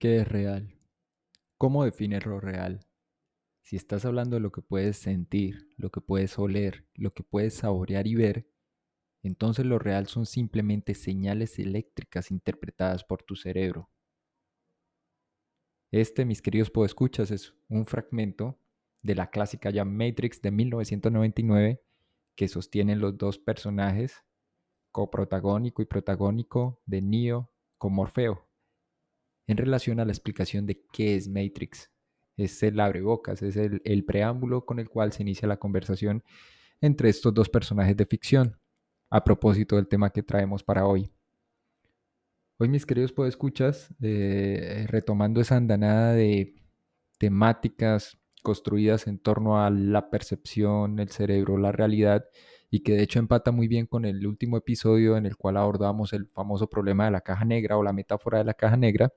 ¿Qué es real? ¿Cómo defines lo real? Si estás hablando de lo que puedes sentir, lo que puedes oler, lo que puedes saborear y ver, entonces lo real son simplemente señales eléctricas interpretadas por tu cerebro. Este, mis queridos podescuchas, es un fragmento de la clásica ya Matrix de 1999 que sostienen los dos personajes coprotagónico y protagónico de Neo con Morfeo en relación a la explicación de qué es Matrix. Es el abrebocas, es el, preámbulo con el cual se inicia la conversación entre estos dos personajes de ficción, a propósito del tema que traemos para hoy. Hoy, mis queridos podescuchas, eh, retomando esa andanada de temáticas construidas en torno a la percepción, el cerebro, la realidad, y que de hecho empata muy bien con el último episodio en el cual abordamos el famoso problema de la caja negra o la metáfora de la caja negra,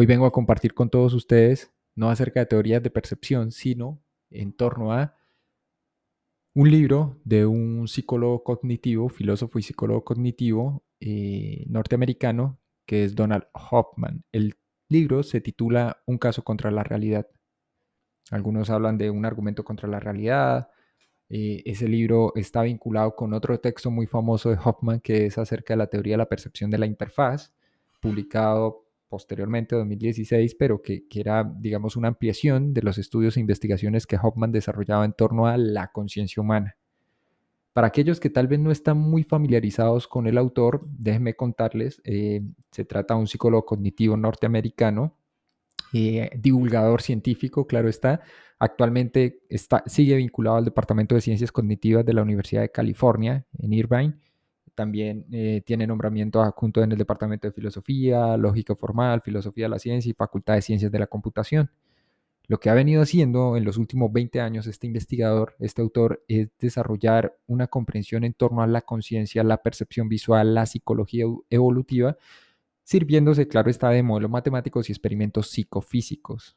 Hoy vengo a compartir con todos ustedes, no acerca de teorías de percepción, sino en torno a un libro de un psicólogo cognitivo, filósofo y psicólogo cognitivo eh, norteamericano, que es Donald Hoffman. El libro se titula Un caso contra la realidad. Algunos hablan de un argumento contra la realidad. Eh, ese libro está vinculado con otro texto muy famoso de Hoffman que es acerca de la teoría de la percepción de la interfaz, publicado posteriormente, 2016, pero que, era, digamos, una ampliación de los estudios e investigaciones que Hoffman desarrollaba en torno a la conciencia humana. Para aquellos que tal vez no están muy familiarizados con el autor, déjenme contarles, eh, se trata de un psicólogo cognitivo norteamericano, eh, divulgador científico, claro está, actualmente está, sigue vinculado al Departamento de Ciencias Cognitivas de la Universidad de California en Irvine también eh, tiene nombramiento adjunto en el Departamento de Filosofía, Lógica Formal, Filosofía de la Ciencia y Facultad de Ciencias de la Computación. Lo que ha venido haciendo en los últimos 20 años este investigador, este autor, es desarrollar una comprensión en torno a la conciencia, la percepción visual, la psicología evolutiva, sirviéndose, claro está, de modelos matemáticos y experimentos psicofísicos.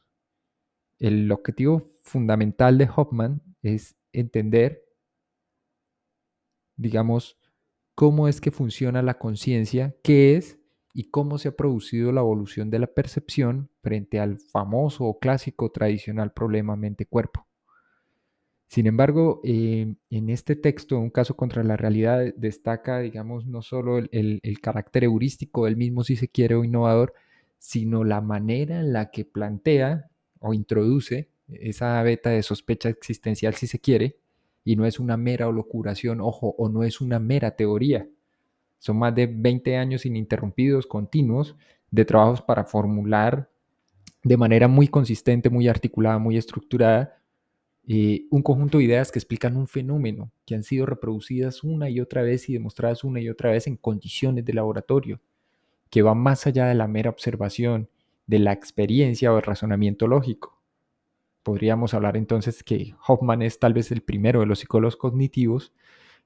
El objetivo fundamental de Hoffman es entender, digamos, cómo es que funciona la conciencia, qué es y cómo se ha producido la evolución de la percepción frente al famoso o clásico tradicional problema mente-cuerpo. Sin embargo, eh, en este texto, un caso contra la realidad, destaca, digamos, no solo el, el, carácter heurístico del mismo, si se quiere, o innovador, sino la manera en la que plantea o introduce esa beta de sospecha existencial, si se quiere, y no es una mera locuración, ojo, o no es una mera teoría. Son más de 20 años ininterrumpidos, continuos, de trabajos para formular de manera muy consistente, muy articulada, muy estructurada, un conjunto de ideas que explican un fenómeno, que han sido reproducidas una y otra vez y demostradas una y otra vez en condiciones de laboratorio, que va más allá de la mera observación, de la experiencia o el razonamiento lógico. Podríamos hablar entonces que Hoffman es tal vez el primero de los psicólogos cognitivos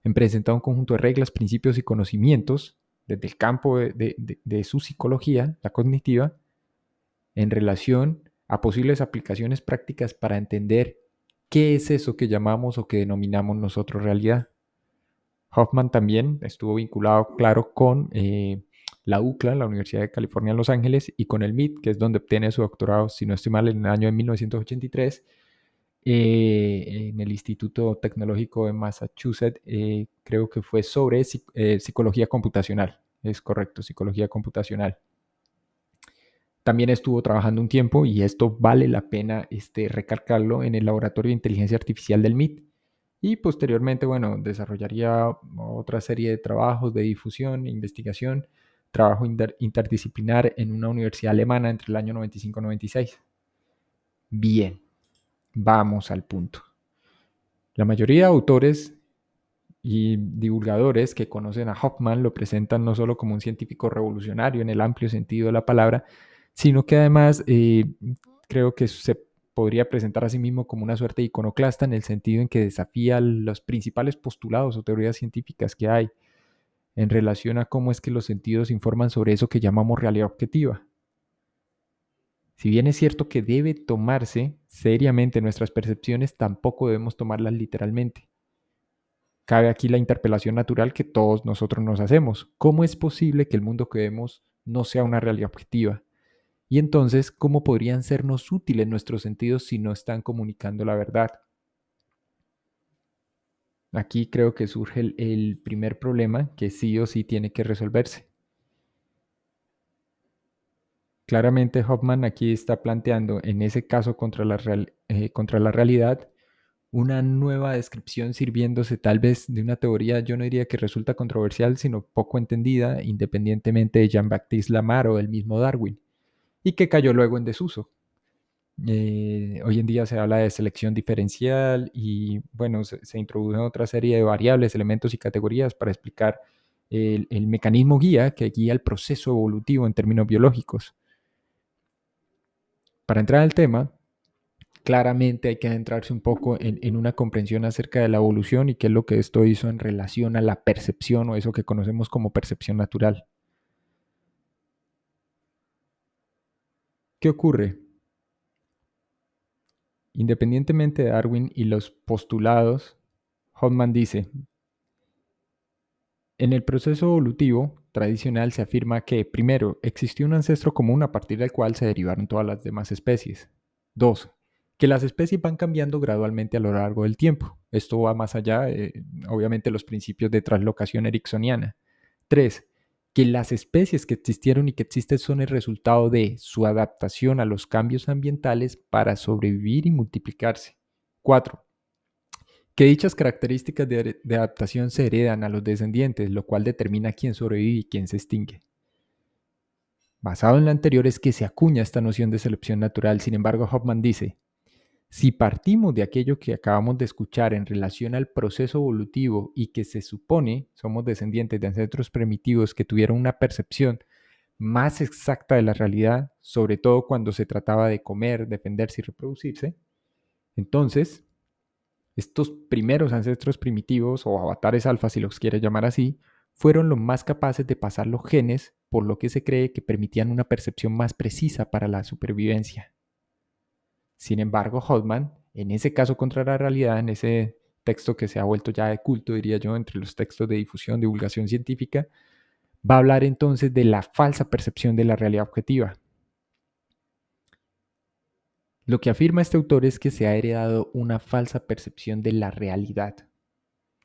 en presentar un conjunto de reglas, principios y conocimientos desde el campo de, su psicología, la cognitiva, en relación a posibles aplicaciones prácticas para entender qué es eso que llamamos o que denominamos nosotros realidad. Hoffman también estuvo vinculado, claro, con eh, la UCLA, la Universidad de California en Los Ángeles, y con el MIT, que es donde obtiene su doctorado, si no estoy mal, en el año de 1983, eh, en el Instituto Tecnológico de Massachusetts, eh, creo que fue sobre eh, psicología computacional, es correcto, psicología computacional. También estuvo trabajando un tiempo, y esto vale la pena este, recalcarlo, en el Laboratorio de Inteligencia Artificial del MIT. Y posteriormente, bueno, desarrollaría otra serie de trabajos de difusión investigación trabajo interdisciplinar en una universidad alemana entre el año 95 y 96. Bien, vamos al punto. La mayoría de autores y divulgadores que conocen a Hoffman lo presentan no solo como un científico revolucionario en el amplio sentido de la palabra, sino que además eh, creo que se podría presentar a sí mismo como una suerte de iconoclasta en el sentido en que desafía los principales postulados o teorías científicas que hay en relación a cómo es que los sentidos informan sobre eso que llamamos realidad objetiva. Si bien es cierto que debe tomarse seriamente nuestras percepciones, tampoco debemos tomarlas literalmente. Cabe aquí la interpelación natural que todos nosotros nos hacemos. ¿Cómo es posible que el mundo que vemos no sea una realidad objetiva? Y entonces, ¿cómo podrían sernos útiles nuestros sentidos si no están comunicando la verdad? Aquí creo que surge el, primer problema que sí o sí tiene que resolverse. Claramente Hoffman aquí está planteando en ese caso contra la, eh, contra la realidad una nueva descripción sirviéndose tal vez de una teoría, yo no diría que resulta controversial, sino poco entendida, independientemente de Jean-Baptiste Lamar o el mismo Darwin, y que cayó luego en desuso. Eh, hoy en día se habla de selección diferencial y bueno, se, se introducen otra serie de variables, elementos y categorías para explicar el, el mecanismo guía que guía el proceso evolutivo en términos biológicos. Para entrar al tema, claramente hay que adentrarse un poco en, una comprensión acerca de la evolución y qué es lo que esto hizo en relación a la percepción o eso que conocemos como percepción natural. ¿Qué ocurre? Independientemente de Darwin y los postulados, Hoffman dice, en el proceso evolutivo tradicional se afirma que, primero, existió un ancestro común a partir del cual se derivaron todas las demás especies. Dos, que las especies van cambiando gradualmente a lo largo del tiempo. Esto va más allá, obviamente, los principios de translocación ericksoniana. Tres, que las especies que existieron y que existen son el resultado de su adaptación a los cambios ambientales para sobrevivir y multiplicarse. Cuatro, que dichas características de, adaptación se heredan a los descendientes, lo cual determina quién sobrevive y quién se extingue. Basado en lo anterior es que se acuña esta noción de selección natural, sin embargo Hoffman dice, si partimos de aquello que acabamos de escuchar en relación al proceso evolutivo y que se supone somos descendientes de ancestros primitivos que tuvieron una percepción más exacta de la realidad, sobre todo cuando se trataba de comer, defenderse y reproducirse, entonces estos primeros ancestros primitivos, o avatares alfa si los quiere llamar así, fueron los más capaces de pasar los genes, por lo que se cree que permitían una percepción más precisa para la supervivencia. Sin embargo, Hodman, en ese caso contra la realidad, en ese texto que se ha vuelto ya de culto, diría yo, entre los textos de difusión, divulgación científica, va a hablar entonces de la falsa percepción de la realidad objetiva, lo que afirma este autor es que se ha heredado una falsa percepción de la realidad.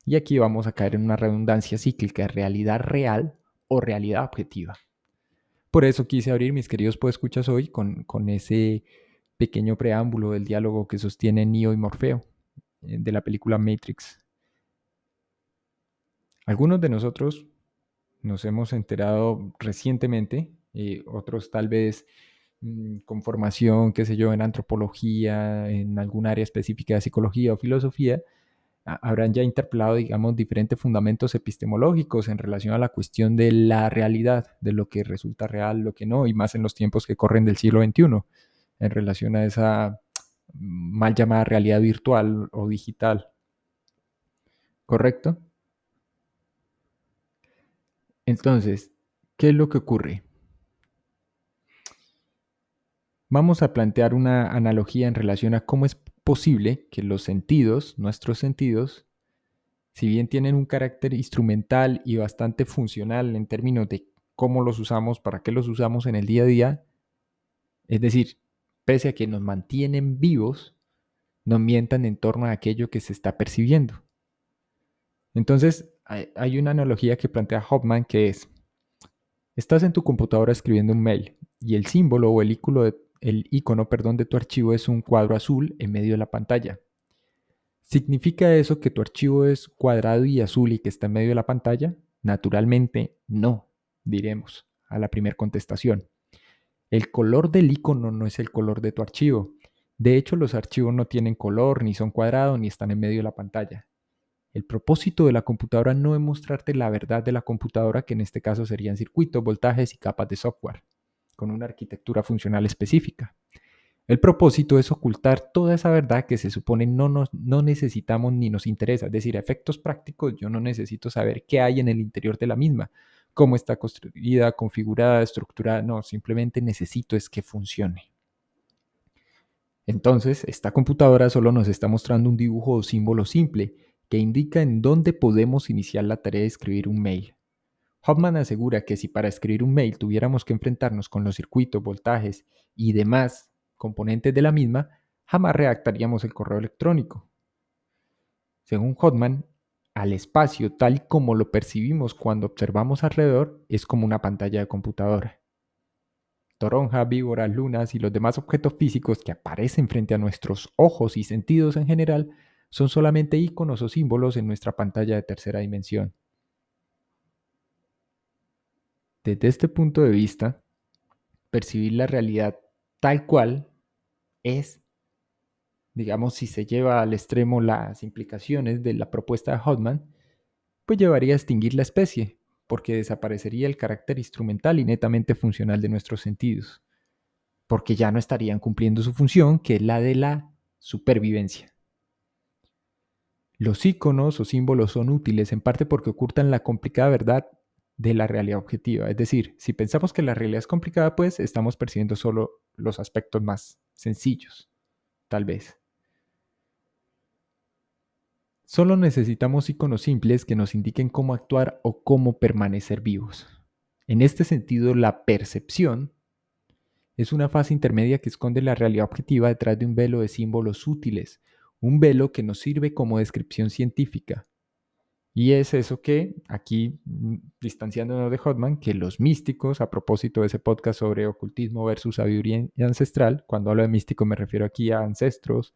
Y aquí vamos a caer en una redundancia cíclica, realidad real o realidad objetiva. Por eso quise abrir mis queridos podescuchas hoy con, con ese pequeño preámbulo del diálogo que sostiene Neo y Morfeo eh, de la película Matrix. Algunos de nosotros nos hemos enterado recientemente, y otros tal vez Mm, con formación, qué sé yo, en antropología, en algún área específica de psicología o filosofía, habrán ya interpelado, digamos, diferentes fundamentos epistemológicos en relación a la cuestión de la realidad, de lo que resulta real, lo que no, y más en los tiempos que corren del siglo XXI, en relación a esa mal llamada realidad virtual o digital. ¿Correcto? Entonces, ¿qué es lo que ocurre? Vamos a plantear una analogía en relación a cómo es posible que los sentidos, nuestros sentidos, si bien tienen un carácter instrumental y bastante funcional en términos de cómo los usamos, para qué los usamos en el día a día, es decir, que nos mantienen vivos, no mientan en torno a aquello que se está percibiendo. Entonces, hay una analogía que plantea Hoffman que es, estás en tu computadora escribiendo un mail y el símbolo o el icono de, el icono perdón, de tu archivo es un cuadro azul en medio de la pantalla. ¿Significa eso que tu archivo es cuadrado y azul y que está en medio de la pantalla? Naturalmente no, diremos a la primera contestación. El color del icono no es el color de tu archivo. De hecho, los archivos no tienen color, ni son cuadrados, ni están en medio de la pantalla. El propósito de la computadora no es mostrarte la verdad de la computadora, que en este caso serían circuitos, voltajes y capas de software con una arquitectura funcional específica. El propósito es ocultar toda esa verdad que se supone no, no necesitamos ni nos interesa. Es decir, a efectos prácticos yo no necesito saber qué hay en el interior de la misma, cómo está construida, configurada, estructurada. No, simplemente necesito es que funcione. Entonces, esta computadora solo nos está mostrando un dibujo o símbolo simple que indica en dónde podemos iniciar la tarea de escribir un mail. Hoffman asegura que si para escribir un mail tuviéramos que enfrentarnos con los circuitos, voltajes y demás componentes de la misma, jamás redactaríamos el correo electrónico. Según Hoffman, al espacio tal como lo percibimos cuando observamos alrededor es como una pantalla de computadora. Toronja, víboras, lunas y los demás objetos físicos que aparecen frente a nuestros ojos y sentidos en general son solamente iconos o símbolos en nuestra pantalla de tercera dimensión. Desde este punto de vista, percibir la realidad tal cual es, digamos, si se lleva al extremo las implicaciones de la propuesta de Hodman, pues llevaría a extinguir la especie, porque desaparecería el carácter instrumental y netamente funcional de nuestros sentidos, porque ya no estarían cumpliendo su función, que es la de la supervivencia. Los iconos o símbolos son útiles en parte porque ocultan la complicada verdad de la realidad objetiva. Es decir, si pensamos que la realidad es complicada, pues estamos percibiendo solo los aspectos más sencillos, tal vez. Solo necesitamos iconos simples que nos indiquen cómo actuar o cómo permanecer vivos. En este sentido, la percepción es una fase intermedia que esconde la realidad objetiva detrás de un velo de símbolos útiles, un velo que nos sirve como descripción científica, y es eso que aquí, mm, distanciándonos de Hotman, que los místicos, a propósito de ese podcast sobre ocultismo versus sabiduría ancestral, cuando hablo de místico me refiero aquí a ancestros,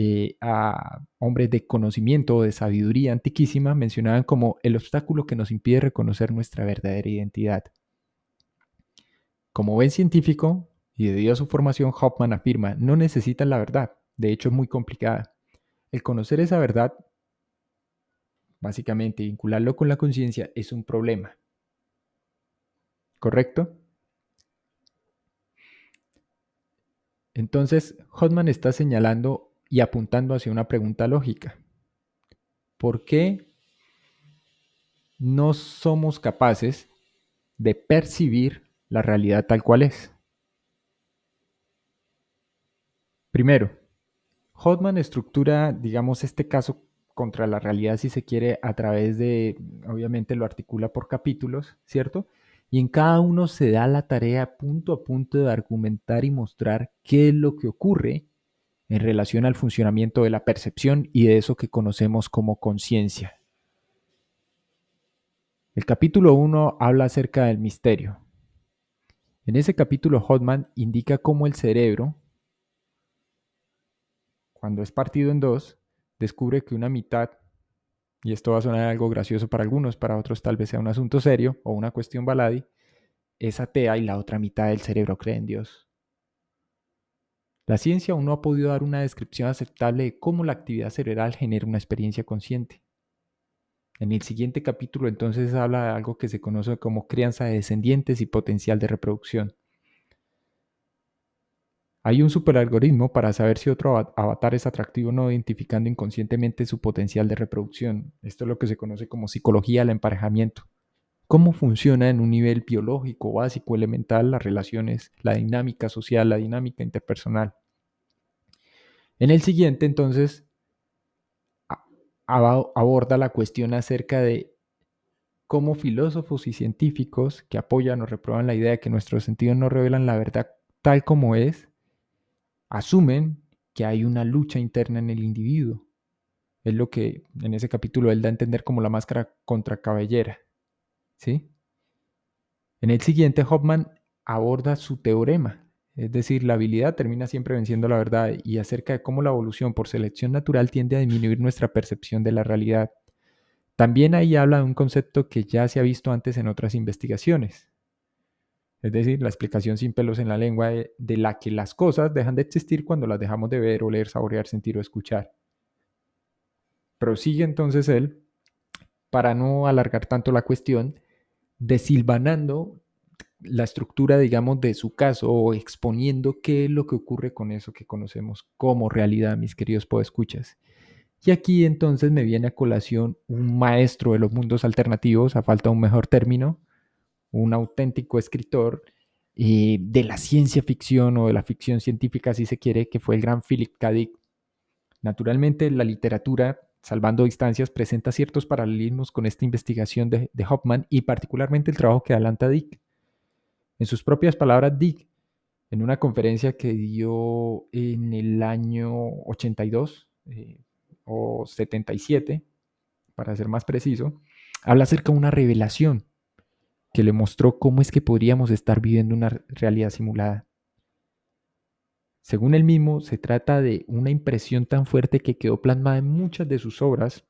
eh, a hombres de conocimiento o de sabiduría antiquísima, mencionaban como el obstáculo que nos impide reconocer nuestra verdadera identidad. Como buen científico, y debido a su formación, Hoffman afirma, no necesitan la verdad, de hecho es muy complicada. El conocer esa verdad básicamente vincularlo con la conciencia es un problema. ¿Correcto? Entonces, Hodman está señalando y apuntando hacia una pregunta lógica. ¿Por qué no somos capaces de percibir la realidad tal cual es? Primero, Hodman estructura, digamos, este caso contra la realidad, si se quiere, a través de, obviamente lo articula por capítulos, ¿cierto? Y en cada uno se da la tarea punto a punto de argumentar y mostrar qué es lo que ocurre en relación al funcionamiento de la percepción y de eso que conocemos como conciencia. El capítulo 1 habla acerca del misterio. En ese capítulo Hotman indica cómo el cerebro, cuando es partido en dos, descubre que una mitad, y esto va a sonar algo gracioso para algunos, para otros tal vez sea un asunto serio o una cuestión baladi, es atea y la otra mitad del cerebro cree en Dios. La ciencia aún no ha podido dar una descripción aceptable de cómo la actividad cerebral genera una experiencia consciente. En el siguiente capítulo entonces habla de algo que se conoce como crianza de descendientes y potencial de reproducción. Hay un superalgoritmo para saber si otro avatar es atractivo o no, identificando inconscientemente su potencial de reproducción. Esto es lo que se conoce como psicología del emparejamiento. ¿Cómo funciona en un nivel biológico, básico, elemental las relaciones, la dinámica social, la dinámica interpersonal? En el siguiente, entonces, aborda la cuestión acerca de cómo filósofos y científicos que apoyan o reprueban la idea de que nuestros sentidos no revelan la verdad tal como es, asumen que hay una lucha interna en el individuo. Es lo que en ese capítulo él da a entender como la máscara contra cabellera. En el siguiente, Hoffman aborda su teorema, es decir, la habilidad termina siempre venciendo la verdad y acerca de cómo la evolución por selección natural tiende a disminuir nuestra percepción de la realidad. También ahí habla de un concepto que ya se ha visto antes en otras investigaciones, es decir, la explicación sin pelos en la lengua de, la que las cosas dejan de existir cuando las dejamos de ver, oler, saborear, sentir o escuchar. Prosigue entonces él, para no alargar tanto la cuestión, desilvanando la estructura, digamos, de su caso o exponiendo qué es lo que ocurre con eso que conocemos como realidad, mis queridos podescuchas. Y aquí entonces me viene a colación un maestro de los mundos alternativos, a falta de un mejor término, un auténtico escritor eh, de la ciencia ficción o de la ficción científica, si se quiere, que fue el gran Philip K. Naturalmente, la literatura salvando distancias, presenta ciertos paralelismos con esta investigación de, Hoffman y particularmente el trabajo que adelanta Dick. En sus propias palabras, Dick, en una conferencia que dio en el año 82 eh, o 77, para ser más preciso, habla acerca de una revelación que le mostró cómo es que podríamos estar viviendo una realidad simulada. Según él mismo, se trata de una impresión tan fuerte que quedó plasmada en muchas de sus obras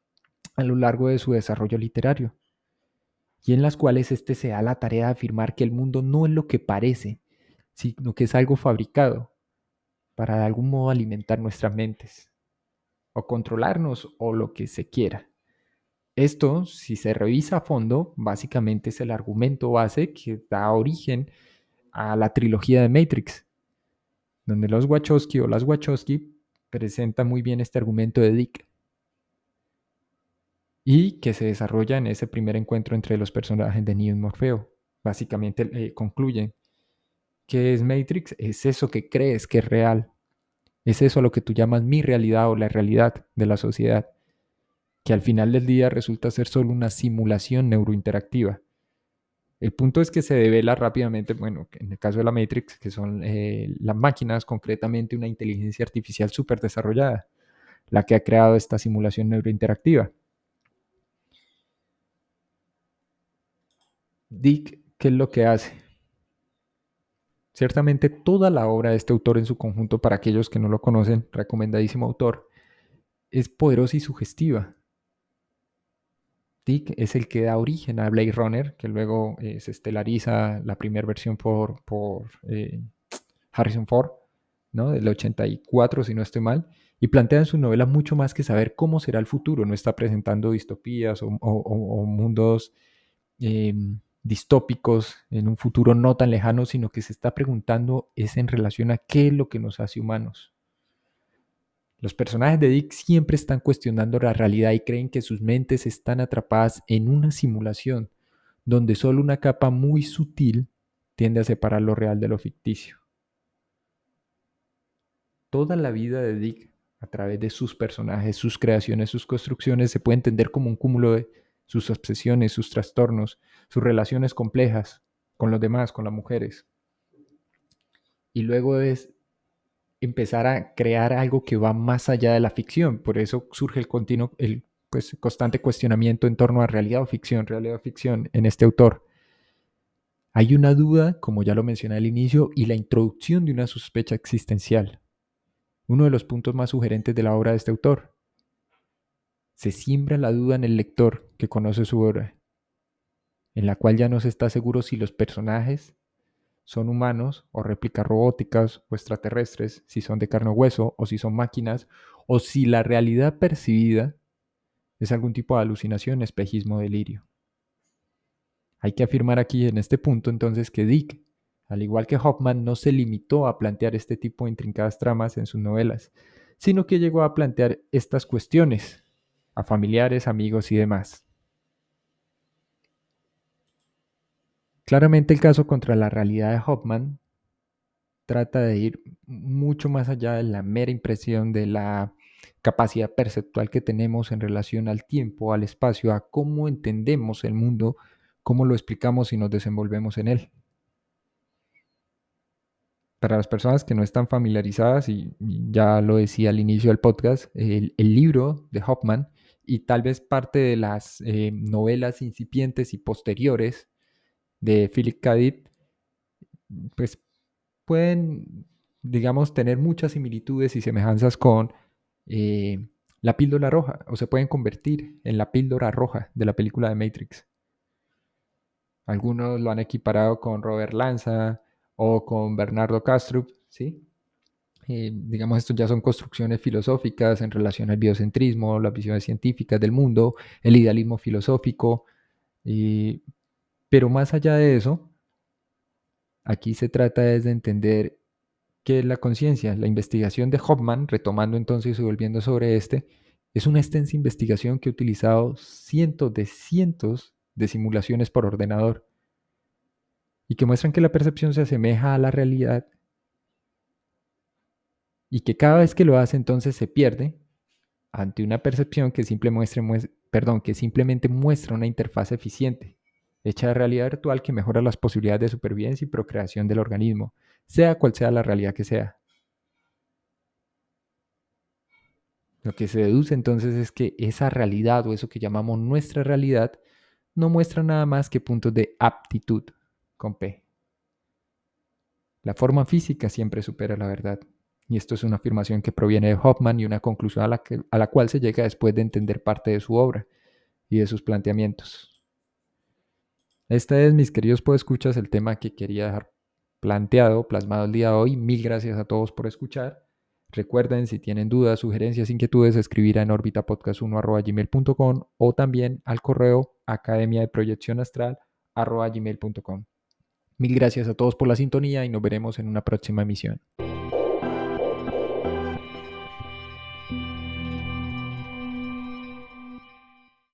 a lo largo de su desarrollo literario, y en las cuales éste se da la tarea de afirmar que el mundo no es lo que parece, sino que es algo fabricado para de algún modo alimentar nuestras mentes, o controlarnos, o lo que se quiera. Esto, si se revisa a fondo, básicamente es el argumento base que da origen a la trilogía de Matrix, donde los Wachowski o las Wachowski presentan muy bien este argumento de Dick. Y que se desarrolla en ese primer encuentro entre los personajes de Neo y Morfeo. Básicamente eh, concluyen que es Matrix, es eso que crees que es real, es eso a lo que tú llamas mi realidad o la realidad de la sociedad, que al final del día resulta ser solo una simulación neurointeractiva el punto es que se devela rápidamente, bueno, en el caso de la Matrix, que son eh, las máquinas, concretamente una inteligencia artificial súper desarrollada, la que ha creado esta simulación neurointeractiva. Dick, ¿qué es lo que hace? Ciertamente toda la obra de este autor en su conjunto, para aquellos que no lo conocen, recomendadísimo autor, es poderosa y sugestiva es el que da origen a Blade Runner, que luego eh, se estelariza la primera versión por, por eh, Harrison Ford, ¿no? del 84, si no estoy mal, y plantea en su novela mucho más que saber cómo será el futuro, no está presentando distopías o, mundos em, distópicos en un futuro no tan lejano, sino que se está preguntando es en relación a qué es lo que nos hace humanos. Los personajes de Dick siempre están cuestionando la realidad y creen que sus mentes están atrapadas en una simulación, donde solo una capa muy sutil tiende a separar lo real de lo ficticio. Toda la vida de Dick, a través de sus personajes, sus creaciones, sus construcciones, se puede entender como un cúmulo de sus obsesiones, sus trastornos, sus relaciones complejas con los demás, con las mujeres. Y luego es empezar a crear algo que va más allá de la ficción. Por eso surge el continuo, el pues, constante cuestionamiento en torno a realidad o ficción, realidad o ficción en este autor. Hay una duda, como ya lo mencioné al inicio, y la introducción de una sospecha existencial. Uno de los puntos más sugerentes de la obra de este autor. Se siembra la duda en el lector que conoce su obra, en la cual ya no se está seguro si los personajes son humanos o réplicas robóticas o extraterrestres, si son de carne o hueso o si son máquinas, o si la realidad percibida es algún tipo de alucinación, espejismo, delirio. Hay que afirmar aquí en este punto entonces que Dick, al igual que Hoffman, no se limitó a plantear este tipo de intrincadas tramas en sus novelas, sino que llegó a plantear estas cuestiones a familiares, amigos y demás. Claramente el caso contra la realidad de Hoffman trata de ir mucho más allá de la mera impresión de la capacidad perceptual que tenemos en relación al tiempo, al espacio, a cómo entendemos el mundo, cómo lo explicamos y nos desenvolvemos en él. Para las personas que no están familiarizadas, y ya lo decía al inicio del podcast, el, libro de Hoffman y tal vez parte de las eh, novelas incipientes y posteriores de Philip K. pues pueden, digamos, tener muchas similitudes y semejanzas con eh, la píldora roja, o se pueden convertir en la píldora roja de la película de Matrix. Algunos lo han equiparado con Robert Lanza o con Bernardo Castro, ¿sí? Eh, digamos, estos ya son construcciones filosóficas en relación al biocentrismo, las visiones científicas del mundo, el idealismo filosófico, y pero más allá de eso, aquí se trata de entender qué es la conciencia. La investigación de Hoffman, retomando entonces y volviendo sobre este, es una extensa investigación que ha utilizado cientos de cientos de simulaciones por ordenador y que muestran que la percepción se asemeja a la realidad y que cada vez que lo hace entonces se pierde ante una percepción que, perdón, que simplemente muestra una interfaz eficiente, hecha de realidad virtual que mejora las posibilidades de supervivencia y procreación del organismo, sea cual sea la realidad que sea. Lo que se deduce entonces es que esa realidad o eso que llamamos nuestra realidad no muestra nada más que puntos de aptitud con P. La forma física siempre supera la verdad. Y esto es una afirmación que proviene de Hoffman y una conclusión a la, a la cual se llega después de entender parte de su obra y de sus planteamientos. Este es, mis queridos escuchas el tema que quería dejar planteado, plasmado el día de hoy. Mil gracias a todos por escuchar. Recuerden, si tienen dudas, sugerencias, inquietudes, escribir en orbitapodcast1.gmail.com o también al correo academia de proyección astral Mil gracias a todos por la sintonía y nos veremos en una próxima emisión.